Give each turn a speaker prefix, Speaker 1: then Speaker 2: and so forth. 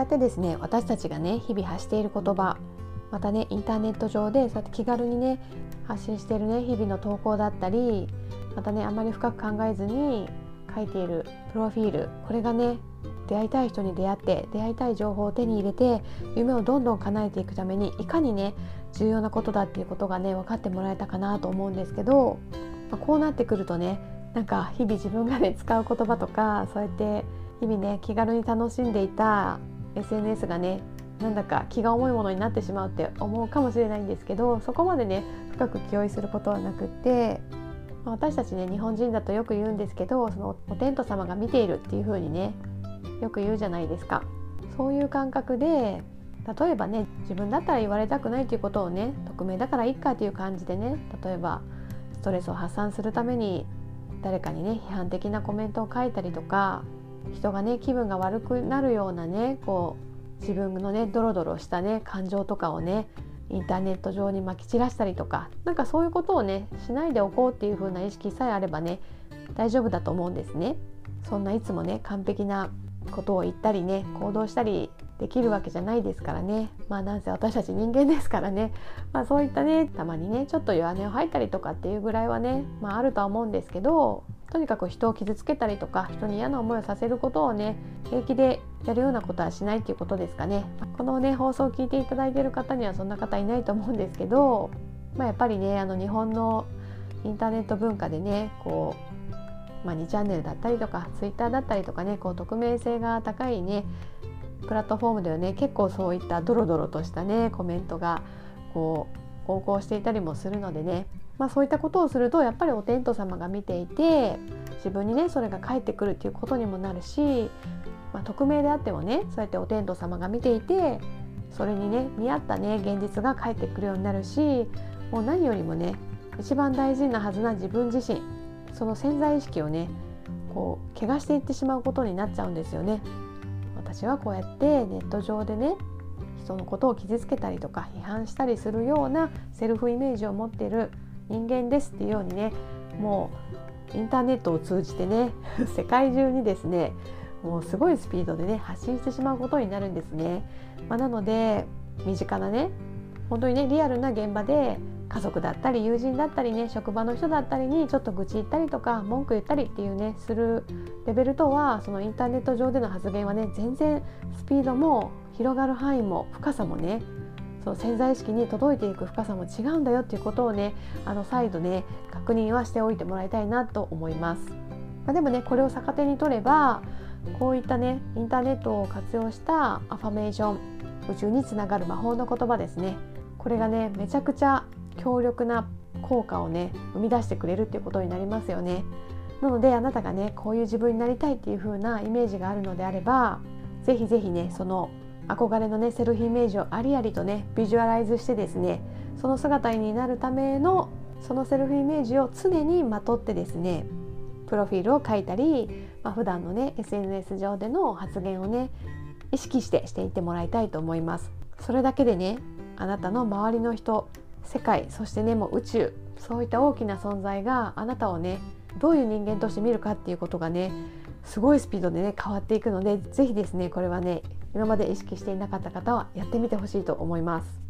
Speaker 1: やってですね私たちがね日々発している言葉またねインターネット上でそうやって気軽にね発信してるね日々の投稿だったりまたねあまり深く考えずに書いているプロフィールこれがね出会いたい人に出会って出会いたい情報を手に入れて夢をどんどん叶えていくためにいかにね重要なことだっていうことがね分かってもらえたかなと思うんですけど、まあ、こうなってくるとねなんか日々自分がね使う言葉とかそうやって日々ね気軽に楽しんでいた SNS がねなんだか気が重いものになってしまうって思うかもしれないんですけどそこまでね深く気負いすることはなくって私たちね日本人だとよく言うんですけどそのお天道様が見ているっていう風にねよく言うじゃないですか。そういう感覚で例えばね自分だったら言われたくないということをね匿名だからいっかという感じでね例えばストレスを発散するために誰かにね批判的なコメントを書いたりとか人がね気分が悪くなるようなねこう自分のねドロドロしたね感情とかをねインターネット上にまき散らしたりとかなんかそういうことをねしないでおこうっていう風な意識さえあればね大丈夫だと思うんですね。そんないつもね完璧なことを言ったりね行動したりできるわけじゃないですからねまあなんせ私たち人間ですからね、まあ、そういったねたまにねちょっと弱音を吐いたりとかっていうぐらいはね、まあ、あるとは思うんですけどとにかく人を傷つけたりとか人に嫌な思いをさせることをね平気でやるようなことはしないっていうことですかね。このね放送を聞いていただいている方にはそんな方いないと思うんですけど、まあ、やっぱりねあの日本のインターネット文化でねこう、まあ、2チャンネルだったりとかツイッターだったりとかねこう匿名性が高いねプラットフォームではね結構そういったドロドロとしたねコメントがこう横行していたりもするのでねまあ、そういったことをするとやっぱりお天道様が見ていて自分にねそれが返ってくるっていうことにもなるし、まあ、匿名であってもねそうやってお天道様が見ていてそれにね見合ったね現実が返ってくるようになるしもう何よりもね一番大事なはずな自分自身その潜在意識をねこう怪我していってしまうことになっちゃうんですよね。私はこうやってネット上でね人のことを傷つけたりとか批判したりするようなセルフイメージを持ってる人間ですっていうようにねもうインターネットを通じてね 世界中にですねもうすごいスピードでね発信してしまうことになるんですね。まあ、なので身近なね本当にねリアルな現場で家族だったり友人だったりね職場の人だったりにちょっと愚痴言ったりとか文句言ったりっていうねするレベルとはそのインターネット上での発言はね全然スピードも広がる範囲も深さもねそう潜在意識に届いていく深さも違うんだよっていうことをねあの再度ね確認はしておいてもらいたいなと思います。まあ、でもねこれを逆手に取ればこういったねインターネットを活用したアファメーション宇宙につながる魔法の言葉ですねこれがねめちゃくちゃ強力な効果をね生み出してくれるっていうことになりますよね。なのであなたがねこういう自分になりたいっていう風なイメージがあるのであれば是非是非ねその憧れのねセルフイメージをありありとねビジュアライズしてですねその姿になるためのそのセルフイメージを常にまとってですねプロフィールを書いたり、まあ、普段のね SNS 上での発言をね意識してしていってもらいたいと思います。それだけでねあなたの周りの人世界そしてねもう宇宙そういった大きな存在があなたをねどういう人間として見るかっていうことがねすごいスピードでね変わっていくので是非ですねこれはね今まで意識していなかった方はやってみてほしいと思います。